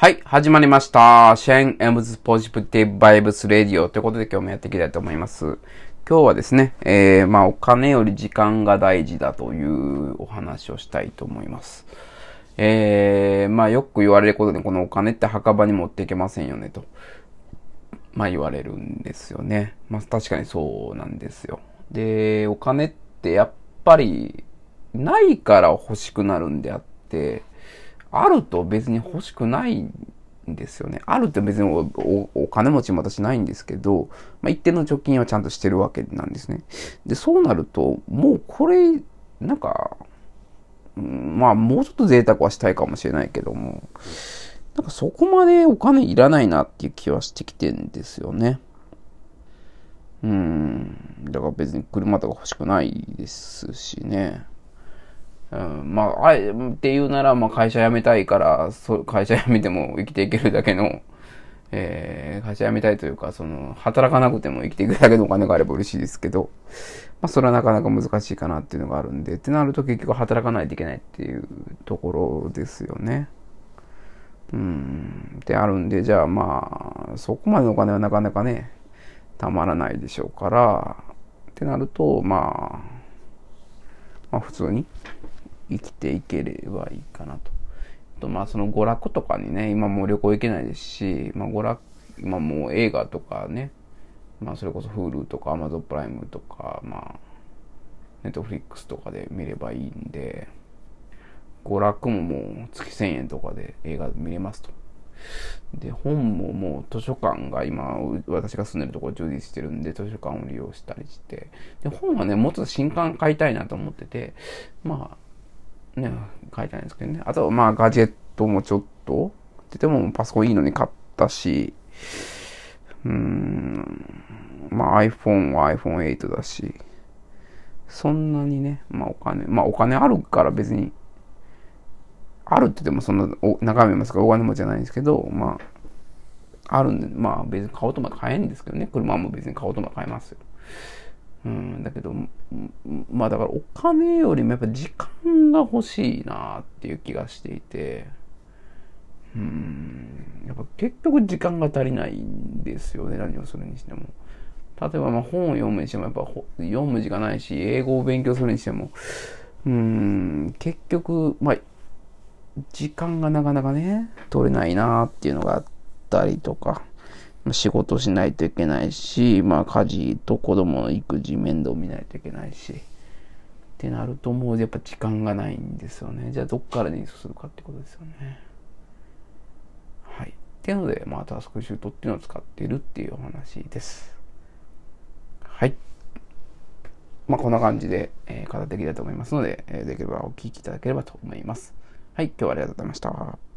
はい、始まりました。 Shen M's Positive Vibes Radio ということで今日もやっていきたいと思います。今日はですね、えー、まあお金より時間が大事だというお話をしたいと思います。えー、まあよく言われることでこのお金って墓場に持っていけませんよねと。まあ言われるんですよね。まあ確かにそうなんですよ。で、お金ってやっぱりないから欲しくなるんであって、あると別に欲しくないんですよね。あるって別にお金持ちも私ないんですけど、まあ、一定の貯金はちゃんとしてるわけなんですね。で、そうなると、もうこれ、なんか、まあもうちょっと贅沢はしたいかもしれないけども、なんかそこまでお金いらないなっていう気はしてきてんですよね。うん。だから別に車とか欲しくないですしね。うん、まあ、あえて言うなら、まあ、会社辞めたいから、そ会社辞めても生きていけるだけの、えー、会社辞めたいというか、その、働かなくても生きていくだけのお金があれば嬉しいですけど、まあ、それはなかなか難しいかなっていうのがあるんで、ってなると結局働かないといけないっていうところですよね。うん、ってあるんで、じゃあまあ、そこまでのお金はなかなかね、たまらないでしょうから、ってなると、まあ、まあ普通に生きていければいいかなと。とまあその娯楽とかにね、今もう旅行行けないですし、まあ娯楽、今もう映画とかね、まあそれこそ Hulu とか Amazon プライムとか、まあ、Netflix とかで見ればいいんで、娯楽ももう月1000円とかで映画見れますと。で、本ももう図書館が今、私が住んでるところ充実してるんで、図書館を利用したりして、で、本はね、もうちょっと新刊買いたいなと思ってて、まあ、ね、書いてないんですけどね。あと、まあ、ガジェットもちょっと、っててもパソコンいいのに買ったし、うん、まあ iPhone は iPhone8 だし、そんなにね、まあお金、まあお金あるから別に、あるって言ってもそんな、お中身ますか？らお金持ちじゃないんですけど、まあ、あるんで、まあ別に買おうとまで買えんですけどね、車も別に買おうとまで買えますよ。うん、だけど、まあだからお金よりもやっぱ時間が欲しいなっていう気がしていて、うん、やっぱ結局時間が足りないんですよね、何をするにしても。例えばま本を読むにしてもやっぱ読む時間ないし、英語を勉強するにしても、うん、結局、まあ、時間がなかなかね、取れないなっていうのがあったりとか、仕事しないといけないし、まあ家事と子供の育児面倒見ないといけないし、ってなるともうやっぱ時間がないんですよね。じゃあどっからにするかってことですよね。はい。っていうので、まあタスクシュートっていうのを使っているっていうお話です。はい。まあこんな感じで、えー、語っていきたと思いますので、えー、できればお聞きいただければと思います。はい。今日はありがとうございました。